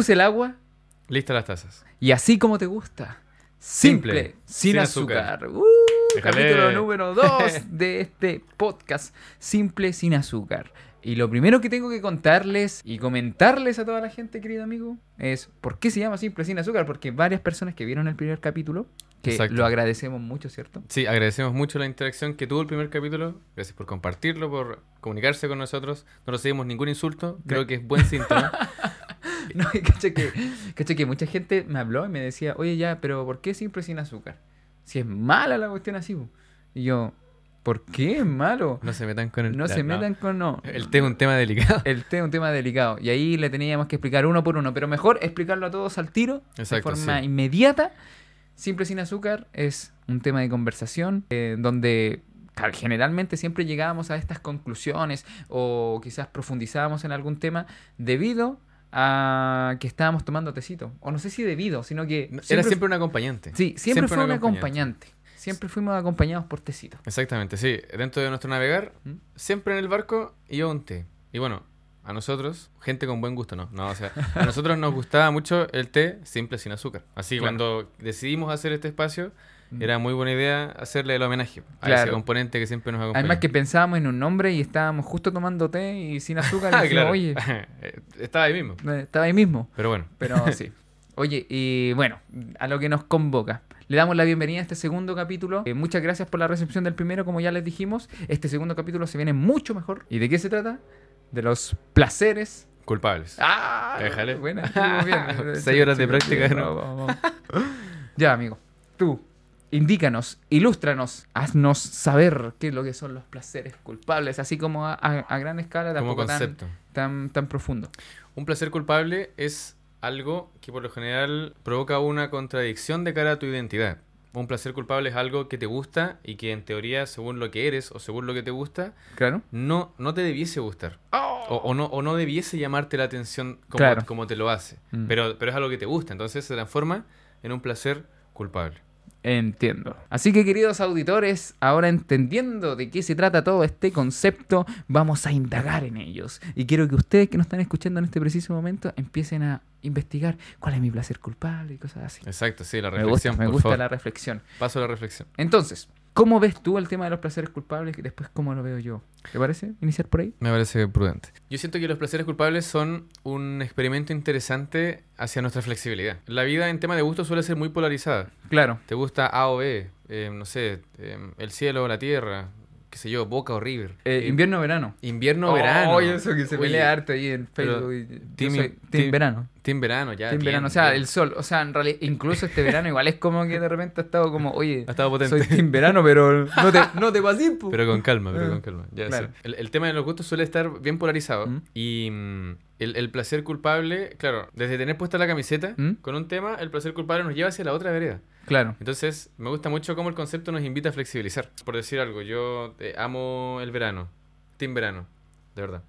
Puse el agua Listas las tazas. y así como te gusta. Simple, Simple, sin, sin azúcar. azúcar. Uh, capítulo número 2 de este podcast, Simple sin azúcar. Y lo primero que tengo que contarles y comentarles a toda la gente, querido amigo, es por qué se llama Simple sin azúcar. Porque varias personas que vieron el primer capítulo, que Exacto. lo agradecemos mucho, ¿cierto? Sí, agradecemos mucho la interacción que tuvo el primer capítulo. Gracias por compartirlo, por comunicarse con nosotros. No recibimos ningún insulto. Creo que es buen síntoma. No, caché que, caché que mucha gente me habló y me decía, oye ya, pero ¿por qué siempre sin azúcar? Si es mala la cuestión así. po". Y yo, ¿por qué es malo? No se metan con el No se metan con no. El té es un tema delicado. El té es un tema delicado. Y ahí le teníamos que explicar uno por uno. Pero mejor explicarlo a todos al tiro, Exacto, de forma sí. inmediata. Simple sin azúcar es un tema de conversación eh, donde generalmente siempre llegábamos a estas conclusiones o quizás profundizábamos en algún tema debido a que estábamos tomando tecito. O no sé si debido, sino que... Era siempre un acompañante. Sí, siempre, fue un acompañante. Siempre fuimos acompañados por tecito. Exactamente, sí. Dentro de nuestro navegar, ¿Mm? siempre en el barco iba un té. Y bueno, a nosotros, gente con buen gusto, ¿no? No, o sea, a nosotros nos gustaba mucho el té simple sin azúcar. Así que Claro. cuando decidimos hacer este espacio, Mm. era muy buena idea hacerle el homenaje a ese componente que siempre nos acompaña. Además que pensábamos en un nombre y estábamos justo tomando té y sin azúcar. Ah, y dijimos, claro. oye, Eh, Estaba ahí mismo. eh, estaba ahí mismo. Pero bueno, Pero sí. Oye, y bueno, a lo que nos convoca. Le damos la bienvenida a este segundo capítulo. Eh, muchas gracias por la recepción del primero, como ya les dijimos. Este segundo capítulo se viene mucho mejor. ¿Y de qué se trata? De los placeres. culpables. ¡Ah! Déjale. Buena, bien. Seis horas de práctica, sí, ¿no? vamos, vamos. ya, amigo. Tú, indícanos, ilústranos, haznos saber qué es lo que son los placeres culpables, así como a, a- a gran escala, tampoco tan, concepto. tan, tan profundo. Un placer culpable es algo que por lo general provoca una contradicción de cara a tu identidad. Un placer culpable es algo que te gusta y que en teoría, según lo que eres o según lo que te gusta, Claro. no, no te debiese gustar. O, o no, o no debiese llamarte la atención como, Claro. como te lo hace. Mm. Pero, pero es algo que te gusta, entonces se transforma en un placer culpable. Entiendo. Así que queridos auditores, ahora entendiendo de qué se trata todo este concepto, vamos a indagar en ellos. Y quiero que ustedes que nos están escuchando en este preciso momento empiecen a investigar cuál es mi placer culpable y cosas así. Exacto, sí, la Me gusta, reflexión, me por gusta favor. la reflexión. Paso a la reflexión. Entonces, ¿cómo ves tú el tema de los placeres culpables y después cómo lo veo yo? ¿Te parece iniciar por ahí? Me parece prudente. Yo siento que los placeres culpables son un experimento interesante hacia nuestra flexibilidad. La vida en tema de gusto suele ser muy polarizada. Claro. ¿Te gusta A o B? Eh, no sé, eh, el cielo o la tierra, qué sé yo, Boca o River. Eh, Eh, invierno verano. invierno o verano. Oye, eso que se Oye, pelea harto ahí en Facebook. y- team- soy team team- verano. Team verano, ya. Team bien, verano, o sea, bien. el sol. O sea, en realidad, incluso este verano igual es como que de repente ha estado como, oye, Ha estado potente. soy team verano, pero no te, no te pases, po. Pero con calma, pero con calma. Ya, claro. sí. el, el tema de los gustos suele estar bien polarizado. Mm. Y mm, el, el placer culpable, claro, desde tener puesta la camiseta Mm. con un tema, el placer culpable nos lleva hacia la otra vereda. Claro. Entonces, me gusta mucho cómo el concepto nos invita a flexibilizar. Por decir algo, yo eh, amo el verano. Team verano, de verdad.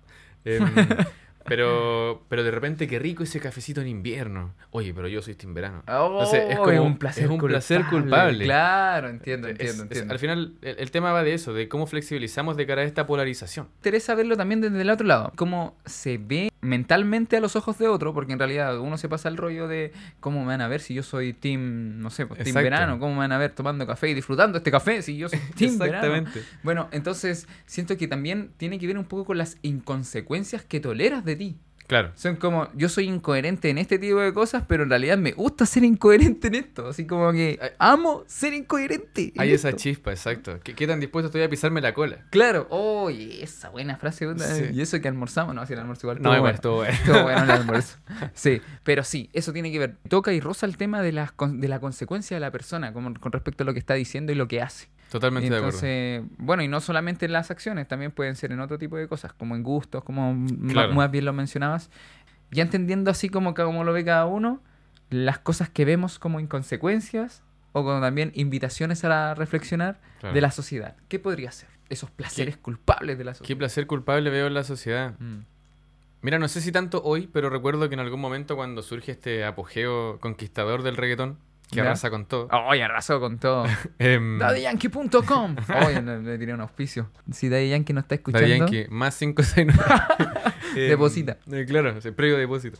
Em, pero, pero de repente, qué rico ese cafecito en invierno. Oye, pero yo soy team verano. Entonces, es como- un placer, es un placer culpable. Claro, entiendo, Es- entiendo, es- al final, el, el tema va de eso, de cómo flexibilizamos de cara a esta polarización. interesa verlo también desde el otro lado. Cómo se ve mentalmente a los ojos de otro, porque en realidad uno se pasa el rollo de cómo me van a ver si yo soy team, no sé, pues, team Exacto. verano, cómo me van a ver tomando café y disfrutando este café si yo soy team verano. Exactamente. Bueno, entonces siento que también tiene que ver un poco con las inconsecuencias que toleras de ti. Claro. Son como, yo soy incoherente en este tipo de cosas, pero en realidad me gusta ser incoherente en esto. Así como que Hay- amo ser incoherente. en Hay esa chispa, exacto. ¿Qué, qué tan dispuesto estoy a pisarme la cola? Claro, oye, esa buena frase. Sí. Y eso que almorzamos, no, si el almuerzo igual. No, igual bueno. estuvo bueno. Estuvo bueno el almuerzo. Sí, pero sí, eso tiene que ver. Toca y roza el tema de, las, con- de la consecuencia de la persona como- con respecto a lo que está diciendo y lo que hace. Totalmente de acuerdo. Entonces, bueno, y no solamente en las acciones, también pueden ser en otro tipo de cosas, como en gustos, como Claro. más bien lo mencionabas. Ya entendiendo así como, como lo ve cada uno, las cosas que vemos como inconsecuencias o como también invitaciones a la- reflexionar Claro. de la sociedad. ¿Qué podría ser? Esos placeres culpables de la ¿Qué sociedad. placer culpable veo en la sociedad? Mm. Mira, no sé si tanto hoy, pero recuerdo que en algún momento cuando surge este apogeo conquistador del reggaetón, que Ya. arrasa con todo. Oye, arrasó con todo. em, DaddyYankee.com. Oye, le, le tiré un auspicio. Si Daddy Yankee no está escuchando. Daddy Yankee, más 569. Deposita. claro, sí, previo depósito.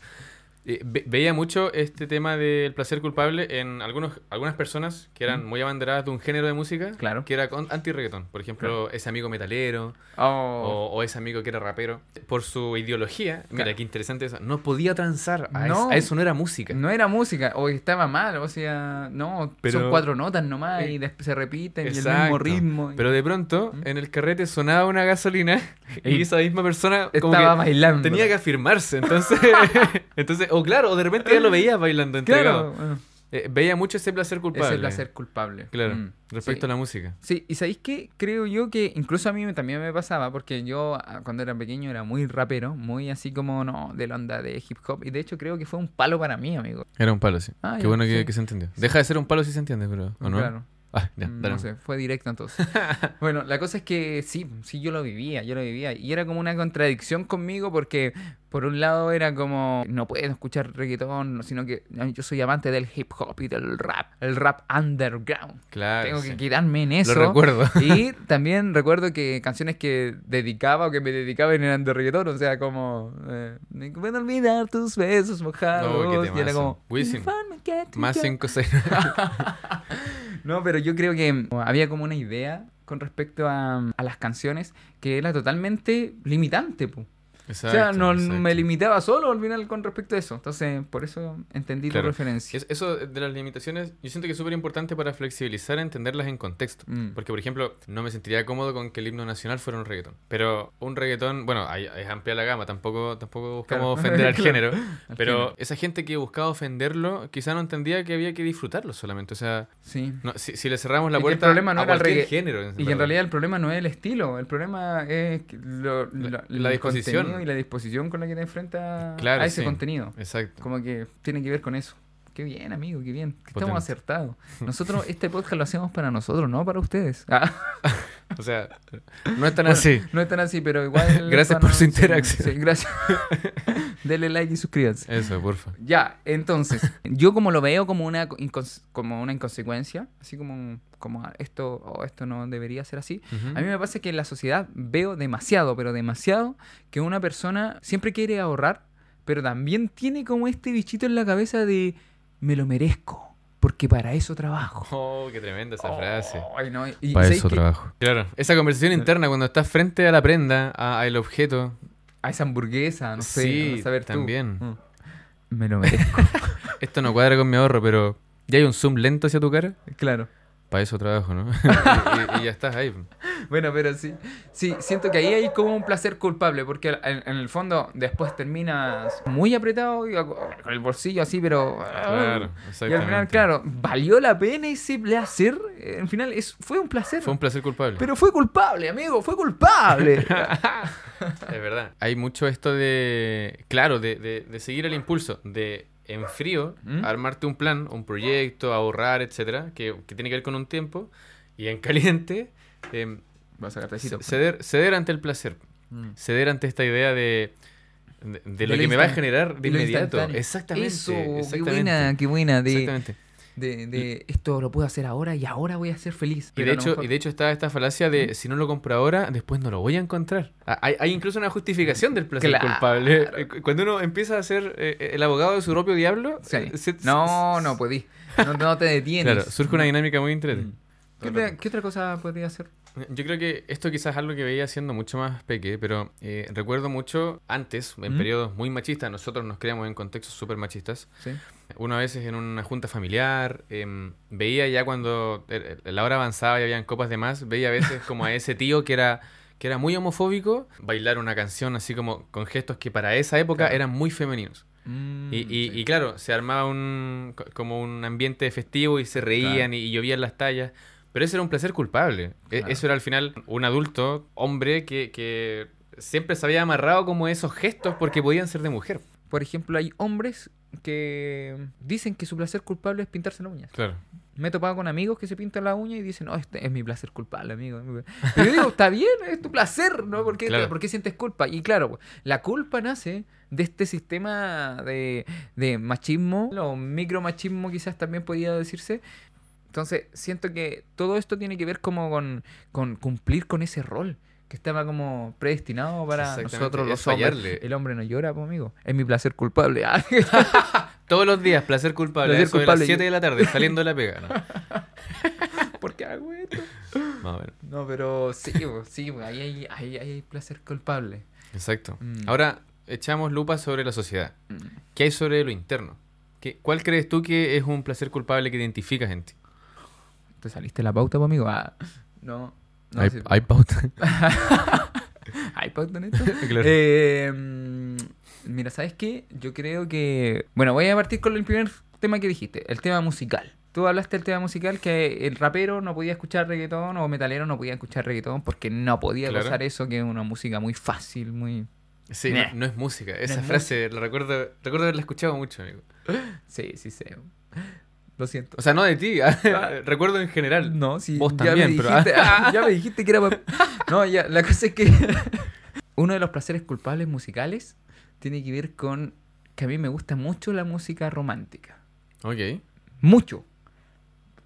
Eh, ve- veía mucho este tema del placer culpable en algunos, algunas personas que eran Mm. muy abanderadas de un género de música Claro. que era anti-reggaetón. Por ejemplo, ese amigo metalero Oh. o, o ese amigo que era rapero. Por su ideología, mira Claro. qué interesante eso, no podía transar. A, No. es- a eso no era música. No era música, o estaba mal, o sea, no, Pero- son cuatro notas nomás y Eh, después se repiten y el mismo Exacto. ritmo. y- Pero de pronto, ¿Mm? en el carrete sonaba una gasolina y Y esa misma persona como estaba que bailando. tenía que afirmarse. Entonces, entonces o claro, o de repente ya lo veía bailando entregado. Claro, Eh, veía mucho ese placer culpable. ese placer culpable. Claro, Mm, respecto sí. a la música. Sí, y ¿sabéis qué? Creo yo que incluso a mí también me pasaba, porque yo ah, cuando era pequeño era muy rapero, muy así como, no, de la onda de hip hop, y de hecho creo que fue un palo para mí, amigo. Era un palo, sí. Ah, Qué bueno que, se entendió. Deja de ser un palo si se entiende, pero. ¿O no? Claro. Ah, ya, Mm. No sé, fue directo entonces. bueno, la cosa es que sí, sí, yo lo vivía, yo lo vivía. Y era como una contradicción conmigo porque por un lado era como, no puedo escuchar reggaetón, sino que yo soy amante del hip hop y del rap, el rap underground. Claro. Tengo sí. que quedarme en eso. Lo recuerdo. Y también recuerdo que canciones que dedicaba o que me dedicaba eran de reggaetón, o sea, como eh, No puedo olvidar tus besos mojados. No, y era como Wisin. "Get to Más you". 5, 6. No, pero yo creo que había como una idea con respecto a, a las canciones que era totalmente limitante, pu. o sea, no me limitaba solo al final con respecto a eso. Entonces, por eso entendí Claro. tu referencia. Es- Eso de las limitaciones, yo siento que es súper importante para flexibilizar, entenderlas en contexto. Mm. Porque, por ejemplo, no me sentiría cómodo con que el himno nacional fuera un reggaetón. Pero un reggaetón, bueno, es amplia la gama, tampoco, tampoco buscamos Claro. ofender al género. Al Pero género. esa gente que buscaba ofenderlo, quizá no entendía que había que disfrutarlo solamente. O sea, Sí. no, si, si le cerramos la Y que el puerta problema no a era el cualquier género. Y que en realidad el problema no es el estilo, el problema es lo- La- la disposición. Contenido y la disposición con la que te enfrentas Claro, a ese sí. contenido. Exacto. Como que tiene que ver con eso. Qué bien, amigo, qué bien. Que estamos acertados. Nosotros este podcast lo hacemos para nosotros, no para ustedes. Ah, O sea, no es tan así. No es tan así, pero igual. Gracias por no- su interacción. sí, gracias. Denle like y suscríbanse. Eso, porfa. Ya, entonces, yo como lo veo como una como una inconsecuencia, así como, como esto o esto no debería ser así. A mí me pasa que en la sociedad veo demasiado, pero demasiado, que una persona siempre quiere ahorrar, pero también tiene como este bichito en la cabeza de me lo merezco, porque para eso trabajo. Oh, qué tremenda esa frase. Ay, no, y- y Para ¿sabes eso trabajo. Claro. Esa conversación interna cuando estás frente a la prenda, a- al objeto. A esa hamburguesa, no sé, Sí, a saber tú. también. Mm. Me lo merezco, Esto no cuadra con mi ahorro, pero ya hay un zoom lento hacia tu cara. claro. Para eso trabajo, ¿no? y, y- y ya estás ahí. Bueno, pero sí, sí, siento que ahí hay como un placer culpable, porque en, en el fondo después terminas muy apretado y con el bolsillo así, pero... Claro, Y exactamente. al final, claro, ¿valió la pena ese placer? Eh, Al final es, fue un placer. Fue un placer culpable. Pero fue culpable, amigo, fue culpable. Es verdad. Hay mucho esto de, claro, de, de- de seguir el impulso, de en frío, ¿Mm? armarte un plan, un proyecto, ahorrar, etcétera, que, que tiene que ver con un tiempo, y en caliente, em, Vas a ceder, ceder ante el placer, Mm. ceder ante esta idea de, de, de lo De lo que me va a generar de inmediato. Exactamente. Eso, qué exactamente. buena, qué buena. De, Exactamente. De, de esto lo puedo hacer ahora y ahora voy a ser feliz. Y de, hecho, mejor- y de hecho está esta falacia de si no lo compro ahora, después no lo voy a encontrar. Ah, Hay, hay incluso una justificación del placer Claro. culpable. Eh, cu- Cuando uno empieza a ser eh, el abogado de su propio diablo, Sí. eh, se- No, no podí. No, no te detienes. Claro, surge una dinámica muy entretenida. Mm. ¿Qué, otra- qué otra cosa podría hacer? Yo creo que esto quizás es algo que veía siendo mucho más peque, pero eh, recuerdo mucho antes, en ¿Mm? periodos muy machistas, nosotros nos creamos en contextos súper machistas. Sí. Una vez en una junta familiar, em, veía ya cuando eh, eh, la hora avanzaba y habían copas de más, veía a veces como a ese tío que era, que era muy homofóbico bailar una canción así como con gestos que para esa época Claro. eran muy femeninos. Mm, Y, y- sí. y claro, se armaba un, co- como un ambiente festivo y se reían Claro. y, y llovían las tallas. Pero eso era un placer culpable. E-. Eso era al final un adulto, hombre, que, que siempre se había amarrado como esos gestos porque podían ser de mujer. Por ejemplo, hay hombres que dicen que su placer culpable es pintarse las uñas. Claro. Me he topado con amigos que se pintan la uña y dicen, no, este es mi placer culpable, amigo. Pero yo digo, está bien, es tu placer, ¿no? ¿Por qué, Claro. por qué sientes culpa? Y claro, la culpa nace de este sistema de, de machismo, o micromachismo quizás también podría decirse. Entonces, siento que todo esto tiene que ver como con, con cumplir con ese rol. que estaba como predestinado para nosotros los hombres. El hombre no llora, pues, amigo. Es mi placer culpable. Ah, Todos los días, placer culpable. Placer eso de culpable. las 7 de la tarde, saliendo de la pega. ¿no? ¿Por qué hago esto? Más o menos. No, pero sí, pues, sí, pues, ahí hay, ahí hay placer culpable. Exacto. Mm. Ahora, echamos lupa sobre la sociedad. Mm. ¿Qué hay sobre lo interno? ¿Qué, ¿Cuál crees tú que es un placer culpable que identificas en ti? ¿Te saliste la pauta, pues, amigo? Ah, no. no ¿Hay, sí. hay pauta? ¿Hay pauta en esto? Claro. Eh, mira, ¿sabes qué? Yo creo que... Bueno, voy a partir con el primer tema que dijiste, el tema musical. Tú hablaste del tema musical que el rapero no podía escuchar reggaetón o metalero no podía escuchar reggaetón porque no podía Claro. gozar eso, que es una música muy fácil, muy... Sí, no, no es música. Esa es frase la recuerdo, recuerdo haberla escuchado mucho, amigo. Sí, sí, sí. Lo siento. O sea, no de ti, recuerdo en general. No, sí, Vos ya también, me pero- dijiste, ah, ya me dijiste que era No, ya, la cosa es que uno de los placeres culpables musicales tiene que ver con que a mí me gusta mucho la música romántica. Ok. Mucho.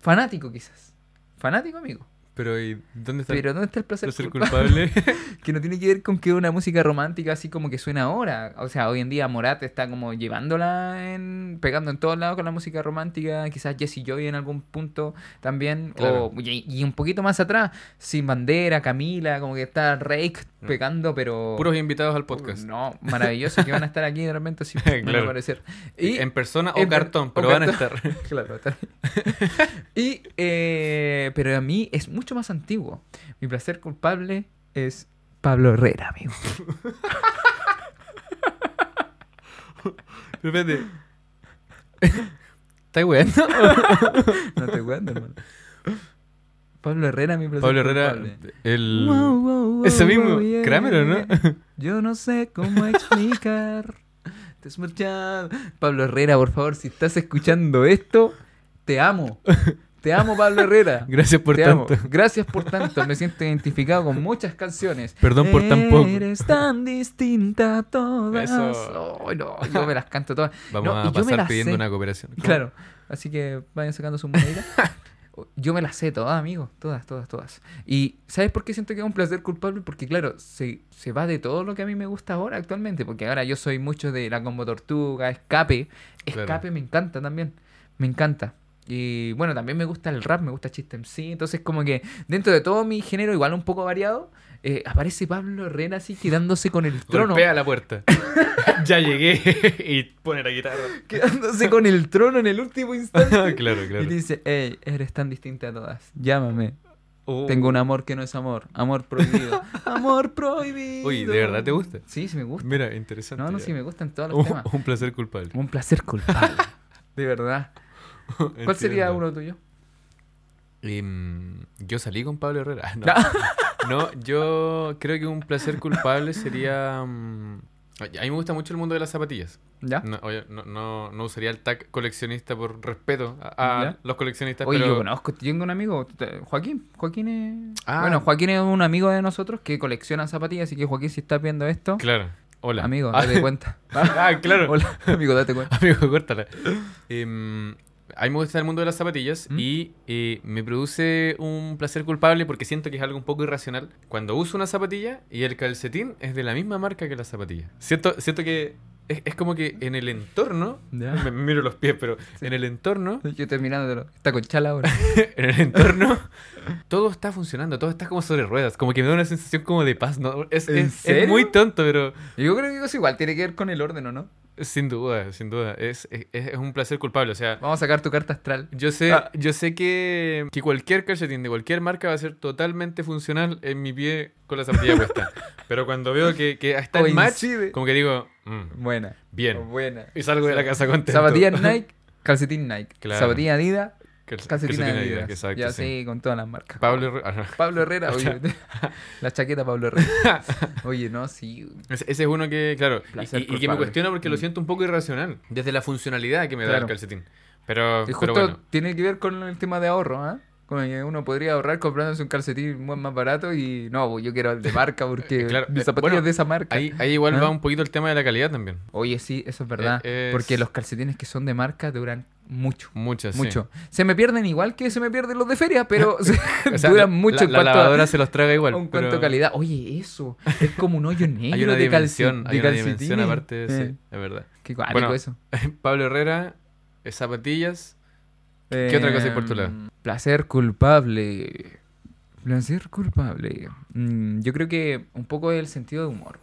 Fanático quizás. Fanático, amigo. Pero ¿y dónde está Pero ¿dónde está el el placer, placer culpable? culpable? que no tiene que ver con que una música romántica así como que suena ahora. O sea, hoy en día Morat está como llevándola en... pegando en todos lados con la música romántica. Quizás Jesse Joy en algún punto también. Claro. O, y, y un poquito más atrás, Sin Bandera, Camila, como que está Rake Mm. pegando, pero... Puros invitados al podcast. No, maravilloso que van a estar aquí de repente así a Claro. parecer. Y en persona o en per- cartón, o pero van a cartón. estar. Claro, está y, eh, pero a mí es mucho más antiguo. Mi placer culpable es Pablo Herrera, amigo. Espérate. ¿Estás weando? No te cuento, hermano. Pablo Herrera, mi placer Pablo Herrera, culpable. el... Wow, wow, wow, Ese mismo, yeah, Kramer, ¿o no? Yo no sé cómo explicar. Te escuchado. Pablo Herrera, por favor, si estás escuchando esto, te amo. Te amo, Pablo Herrera. Gracias por Te tanto. amo. Gracias por tanto. Me siento identificado con muchas canciones. Perdón por tan poco. Eres tan distinta a todas. Eso. Oh, no, yo me las canto todas. Vamos No, a pasar pidiendo sé. una cooperación. ¿Cómo? Claro. Así que vayan sacando su monedita. Yo me las sé todas, amigos. Todas, todas, todas. Y ¿sabes por qué siento que es un placer culpable? Porque, claro, se, se va de todo lo que a mí me gusta ahora actualmente. Porque ahora yo soy mucho de la combo tortuga, escape. Claro. Escape me encanta también. Me encanta. Y bueno, también me gusta el rap, me gusta Chiste MC. Entonces, como que dentro de todo mi género, igual un poco variado, eh, aparece Pablo Herrera así quedándose con el trono. Golpea la puerta. ya llegué. y pone la guitarra. Quedándose con el trono en el último instante. claro, Y claro. dice, hey, eres tan distinta a todas. Llámame. Oh. Tengo un amor que no es amor. Amor prohibido. amor prohibido. Uy, ¿de verdad te gusta? Sí, sí me gusta. Mira, interesante. No, no, ya. sí me gustan todos los un, temas. un placer culpable. Un placer culpable. De verdad. ¿Cuál sería uno tuyo? Em, yo salí con Pablo Herrera. No. No, yo creo que un placer culpable sería... mm, a mí me gusta mucho el mundo de las zapatillas. ¿Ya? No, no, no, usaría el tag coleccionista por respeto a, los coleccionistas, Oye, pero... yo conozco, tengo un amigo, Joaquín. Joaquín es. Ah. Bueno, Joaquín es un amigo de nosotros que colecciona zapatillas. Así que, Joaquín, si estás viendo esto, Claro. Hola. amigo, Ah, date cuenta. ah, claro. Hola, amigo, date cuenta. Amigo, córtala. Em, a mí me gusta el mundo de las zapatillas ¿Mm? y eh, me produce un placer culpable porque siento que es algo un poco irracional. Cuando uso una zapatilla y el calcetín es de la misma marca que la zapatilla. Siento, siento que es, es como que en el entorno, me, me miro los pies, pero Sí. en el entorno, Yo terminándolo. Está con chala ahora. en el entorno, todo está funcionando, todo está como sobre ruedas, como que me da una sensación como de paz. ¿no? Es, ¿En es- es serio? muy tonto, pero Yo creo que eso igual tiene que ver con el orden, ¿o no? Sin duda, sin duda, es, es, es un placer culpable. O sea, Vamos a sacar tu carta astral. Yo sé, Ah. yo sé que, que cualquier calcetín de cualquier marca va a ser totalmente funcional en mi pie con la zapatilla puesta. Pero cuando veo que, que está el match, como que digo, mm, Buena. bien. Buena. Y salgo de la casa contento. Zapatilla Nike, calcetín Nike. Claro. Zapatilla Adidas, Adidas. Adidas, exacto, ya sí. sí, con todas las marcas. Pablo Herrera-. Pablo Herrera, oye. la chaqueta Pablo Herrera. Oye, no, sí. Ese, ese es uno que, claro, y- Placer y, y que me cuestiona porque lo Mm. siento un poco irracional. Desde la funcionalidad que me da Claro. el calcetín. Pero, Y pero justo bueno. tiene que ver con el tema de ahorro, ¿ah? Como que uno podría ahorrar comprándose un calcetín más barato y no, pues yo quiero el de marca porque Claro, mis eh, zapatillas bueno, de esa marca. Ahí, ahí igual ¿Ah? va un poquito el tema de la calidad también. Oye, sí, eso es verdad. Eh, es- Porque los calcetines que son de marca duran mucho. Muchas, sí. Mucho. Se me pierden igual que se me pierden los de feria, pero se- O sea, duran mucho la, en la cuanto a- lavadora se los traga igual. a un cuanto pero a calidad. Oye, eso. Es como un hoyo negro Hay una de, de hay una dimensión calcetines. aparte, Eh, sí, es verdad. Qué Bueno, eso. Pablo Herrera, eh, zapatillas. ¿Qué otra cosa hay por tu lado? Em, Placer culpable. Placer culpable. Mm, yo creo que un poco el sentido de humor.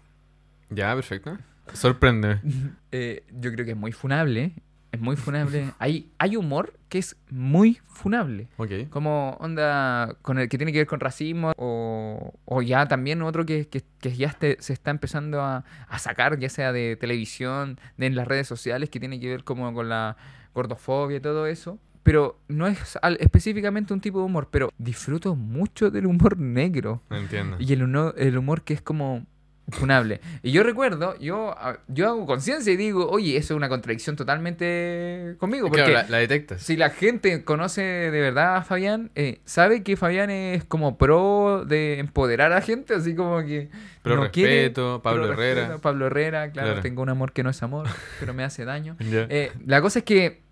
Ya, perfecto. Sorpréndeme. Eh, yo creo que es muy funable. Es muy funable. hay, hay humor que es muy funable. Ok. Como onda con el que tiene que ver con racismo o, o ya también otro que, que, que ya este- se está empezando a, a sacar, ya sea de televisión, de en las redes sociales, que tiene que ver como con la gordofobia y todo eso. Pero no es al- específicamente un tipo de humor, pero disfruto mucho del humor negro. Entiendo. Y el, uno- el humor que es como funable. Y yo recuerdo, yo, ah, yo hago conciencia y digo, oye, eso es una contradicción totalmente conmigo. Porque Claro, la, la detectas. si la gente conoce de verdad a Fabián, eh, sabe que Fabián es como pro de empoderar a la gente, así como que... Pero no quiere- respeto, Pablo pero Herrera. respeto, Pablo Herrera, claro, Claro. tengo un amor que no es amor, pero me hace daño. Ya. Eh, la cosa es que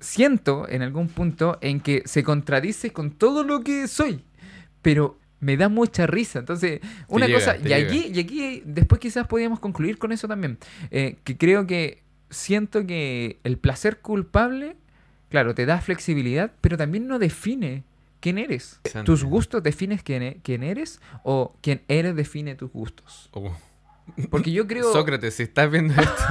siento en algún punto en que se contradice con todo lo que soy, pero me da mucha risa. Entonces, una llega, cosa, y aquí, y aquí después quizás podríamos concluir con eso también, eh, que creo que siento que el placer culpable, claro, te da flexibilidad, pero también no define quién eres. ¿Tus gustos defines quién, e- quién eres o quién eres define tus gustos? Oh. Porque yo creo... Sócrates, si estás viendo esto.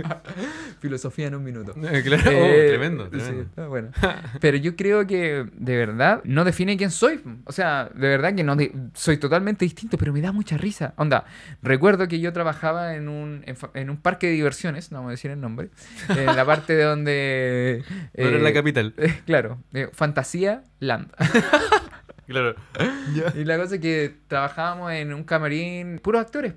Filosofía en un minuto. Eh, claro. Oh, Eh, tremendo, sí, tremendo. está bueno. Pero yo creo que de verdad no define quién soy. O sea, de verdad que no de- soy totalmente distinto, pero me da mucha risa. Onda, recuerdo que yo trabajaba en un, en, en un parque de diversiones, no vamos a decir el nombre, en la parte de donde... No era en la eh, capital. eh, claro, eh, Fantasía Land. Claro. Y la cosa es que trabajábamos en un camarín, puros actores.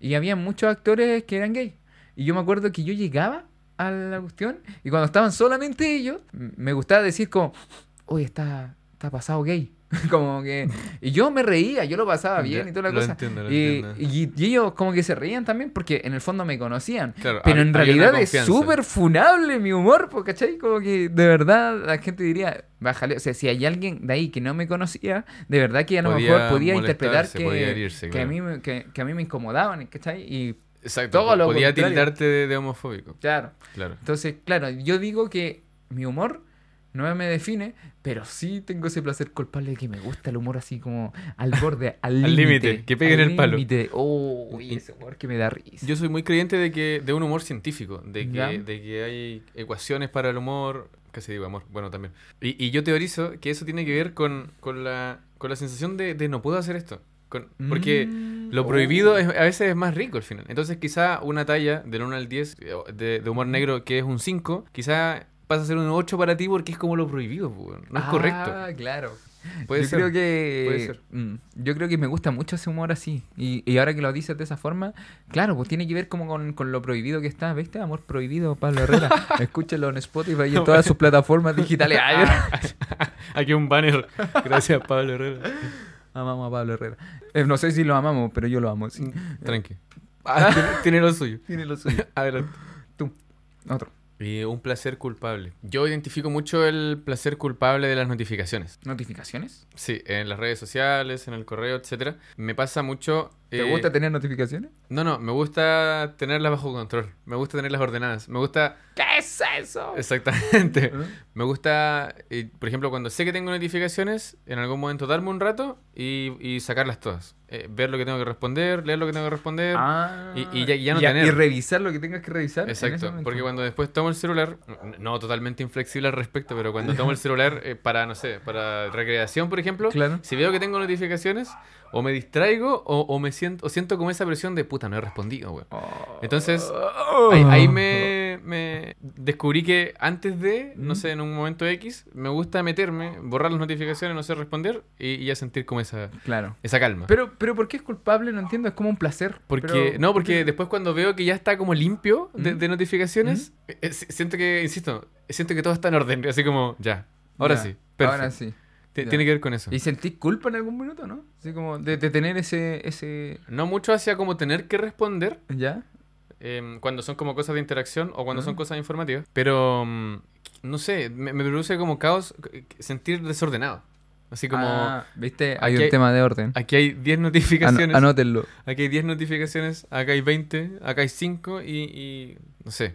Y había muchos actores que eran gay. Y yo me acuerdo que yo llegaba a la cuestión y cuando estaban solamente ellos, me gustaba decir como, oye, está, está pasado gay. como que... Y yo me reía, yo lo pasaba bien Ya, y toda la cosa. entiendo, y, y- y ellos como que se reían también porque en el fondo me conocían. Claro, Pero hab- en realidad es súper funable mi humor, ¿cachai? Como que de verdad la gente diría, bájale. O sea, si hay alguien de ahí que no me conocía, de verdad que a lo mejor podía interpretar que, podía herirse, que, a claro. mí, me- que, que a mí me incomodaban, ¿cachai? Y Exacto. todo lo podía contrario. tildarte de, de homofóbico. claro. Claro. Entonces, claro, yo digo que mi humor no me define, pero sí tengo ese placer culpable de que me gusta el humor así como al borde, al límite. que pegue en al el palo. límite. Oh, y ese humor que me da risa. Yo soy muy creyente de que de un humor científico, de Ya. que, de que hay ecuaciones para el humor, casi digo amor, bueno también. Y, y yo teorizo que eso tiene que ver con, con, la, con la sensación de, de no puedo hacer esto. Con- porque Mm, lo oh. prohibido es- a veces es más rico al final. Entonces quizá una talla del 1 al 10 eh, de, de humor negro que es un 5, quizá pasa a ser un 8 para ti porque es como lo prohibido, no es correcto. Ah, claro. Puede yo ser. creo que puede ser. mm, yo creo que me gusta mucho ese humor así y, y ahora que lo dices de esa forma claro pues tiene que ver como con, con lo prohibido que está ¿viste? amor prohibido Pablo Herrera escúchelo en Spotify y en todas sus plataformas digitales Ay, Aquí un banner. Gracias, Pablo Herrera. amamos a Pablo Herrera Eh, no sé si lo amamos pero yo lo amo sí. Tranqui. Ah, tiene, tiene lo suyo. tiene lo suyo Adelante. tú otro Y un placer culpable. Yo identifico mucho el placer culpable de las notificaciones. notificaciones Sí, en las redes sociales, en el correo, etcétera. Me pasa mucho. ¿Te eh, gusta tener notificaciones? No, no, me gusta tenerlas bajo control. Me gusta tenerlas ordenadas. Me gusta. ¿qué es eso? Exactamente. ¿Eh? Me gusta, eh, por ejemplo, cuando sé que tengo notificaciones, en algún momento darme un rato y, y sacarlas todas. Eh, ver lo que tengo que responder, leer lo que tengo que responder. Ah, y- y ya- ya no y, tener. y revisar lo que tengas que revisar Exacto, porque cuando después tomo el celular, no totalmente inflexible al respecto, pero cuando tomo el celular para, no sé, para recreación, por ejemplo, Claro. si veo que tengo notificaciones, o me distraigo o, o me siento, o siento como esa presión de puta, no he respondido, weón. Entonces, Ahí, ahí me, me descubrí que antes de, no sé, en un momento X, me gusta meterme, borrar las notificaciones, no sé responder y, y ya sentir como esa, Claro. esa calma. Pero, pero ¿por qué es culpable? No entiendo, es como un placer. Porque, Pero- no, porque después cuando veo que ya está como limpio de, ¿Mm? de notificaciones, eh, si- siento que, insisto, siento que todo está en orden, así como, ya, ahora Ya, sí, perfecto. Ahora sí. Tiene que ver con eso. ¿Y sentís culpa en algún minuto, no? Así como de, de tener ese, ese... No mucho hacia como tener que responder ¿Ya? em, cuando son como cosas de interacción o cuando son Ah. cosas informativas. Pero, mm, no sé, me, me produce como caos eh, sentir desordenado. Así como, Ah, ¿Viste? Hay un hay- tema de orden. aquí hay 10 Ano- notificaciones. anótenlo. Aquí hay 10 notificaciones, acá hay 20, acá hay 5 y, y no sé,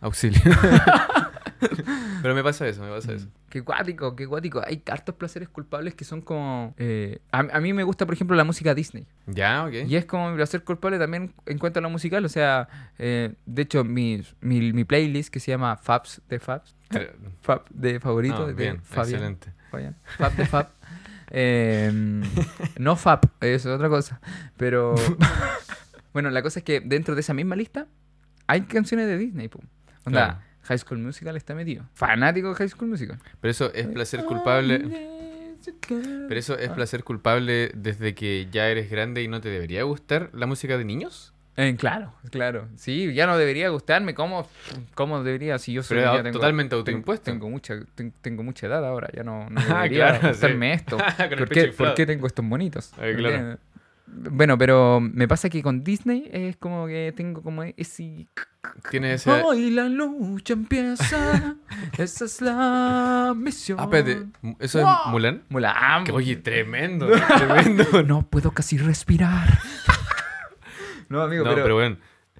auxilio. Pero me pasa eso, me pasa eso. Qué guático, qué guático. Hay hartos placeres culpables que son como... eh, a, a mí me gusta, por ejemplo, la música Disney. Ya, ok. Y es como mi placer culpable también en cuanto a lo musical. O sea, eh, de hecho, mi, mi, mi playlist que se llama Fabs de Fabs. Pero- Fab de favorito no, de bien, Fabián. excelente. Fab de Fab. Eh, no Fab, eso es otra cosa. Pero bueno, la cosa es que dentro de esa misma lista hay canciones de Disney. Pum. Onda, Claro. High School Musical está metido. Fanático de High School Musical. Pero eso es placer culpable. Pero eso es placer culpable desde que ya eres grande y no te debería gustar la música de niños. Eh, claro, claro. Sí, ya no debería gustarme. ¿Cómo, cómo debería? Si yo soy Pero ya tengo- totalmente tengo- autoimpuesto. Tengo mucha, ten- tengo mucha edad ahora, ya no, no Ah, debería claro, gustarme sí. esto. ¿Por qué, por qué tengo estos bonitos? Ah, claro. Bueno, pero me pasa que con Disney es como que tengo como ese... Tienes ese. Hoy la lucha empieza, esa es la misión. Ah, espérate, ¿eso Wow. es Mulan? Mulan. Que, oye, tremendo, tremendo. No puedo casi respirar. no, amigo, No, pero... pero, bueno.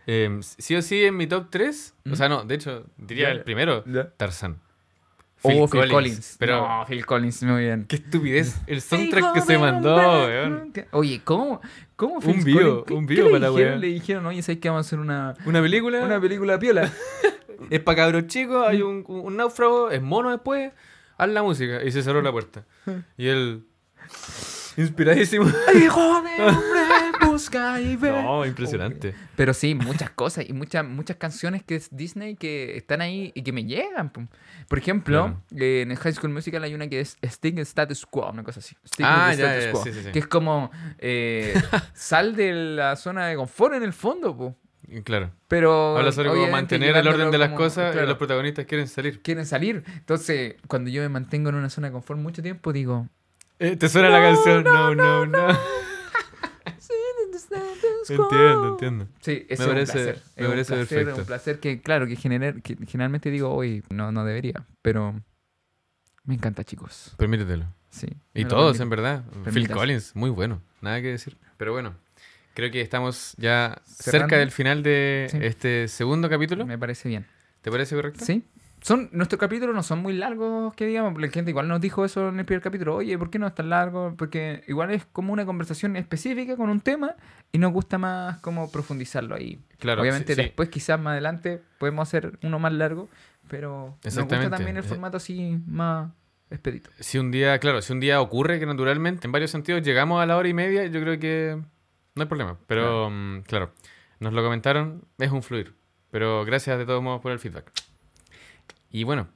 em, sí o sí en mi top 3. ¿Mm? O sea, no, de hecho, diría el primero. Tarzan. Oh, Phil Collins. Pero No, Phil Collins, muy bien. qué estupidez. El soundtrack que se mandó, weón. Oye, ¿cómo? ¿Cómo Un Phil vivo, Collins? ¿Qué- un qué vivo le para la dijeron? wea. Le dijeron, oye, ¿sabes que vamos a hacer una, Una película. una película piola? Es para cabros chicos, hay un, un náufrago, es mono después, haz la música. Y se cerró la puerta. Y él, inspiradísimo. Hijo de hombre, No, impresionante. Pero sí, muchas cosas y muchas muchas canciones que es Disney que están ahí y que me llegan. Por ejemplo, eh, en High School Musical hay una que es Sting Status Quo, una cosa así. Sting Ah, ya, Status ya, Quo, sí, sí, sí. Que es como eh, sal de la zona de confort en el fondo, po. Y Claro. pero Habla sobre cómo mantener el orden de las como- cosas claro, y los protagonistas quieren salir. quieren salir. Entonces, cuando yo me mantengo en una zona de confort mucho tiempo, digo, Eh, ¿Te suena la canción? No, no, no. Entiendo, entiendo. Sí, Me es parece- un placer. me es parece un placer, perfecto. un placer que, claro, que, gener- que generalmente digo, hoy no, no debería, pero me encanta, chicos. Permítetelo. Sí. Y todos, en verdad. Phil. Collins, muy bueno. Nada que decir. Pero bueno, creo que estamos ya Cerrando. cerca del final de Sí. este segundo capítulo. Me parece bien. ¿Te parece correcto? ¿Sí? Son, nuestros capítulos no son muy largos, que digamos, la gente igual nos dijo eso en el primer capítulo, oye, ¿por qué no es tan largo? Porque igual es como una conversación específica con un tema y nos gusta más como profundizarlo ahí. Claro. Obviamente sí, sí. después quizás más adelante podemos hacer uno más largo, pero nos gusta también el Eh, formato así más expedito. Si un día, claro, si un día ocurre que naturalmente, en varios sentidos, llegamos a la hora y media, yo creo que no hay problema. Pero, mm, claro, nos lo comentaron, es un fluir. Pero gracias de todos modos por el feedback. Y bueno,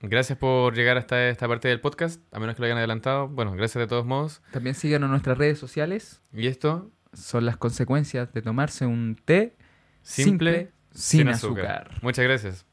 gracias por llegar hasta esta parte del podcast, a menos que lo hayan adelantado. Bueno, gracias de todos modos. También síganos en nuestras redes sociales. Y esto, Son las consecuencias de tomarse un té simple, simple, sin, azúcar. Muchas gracias.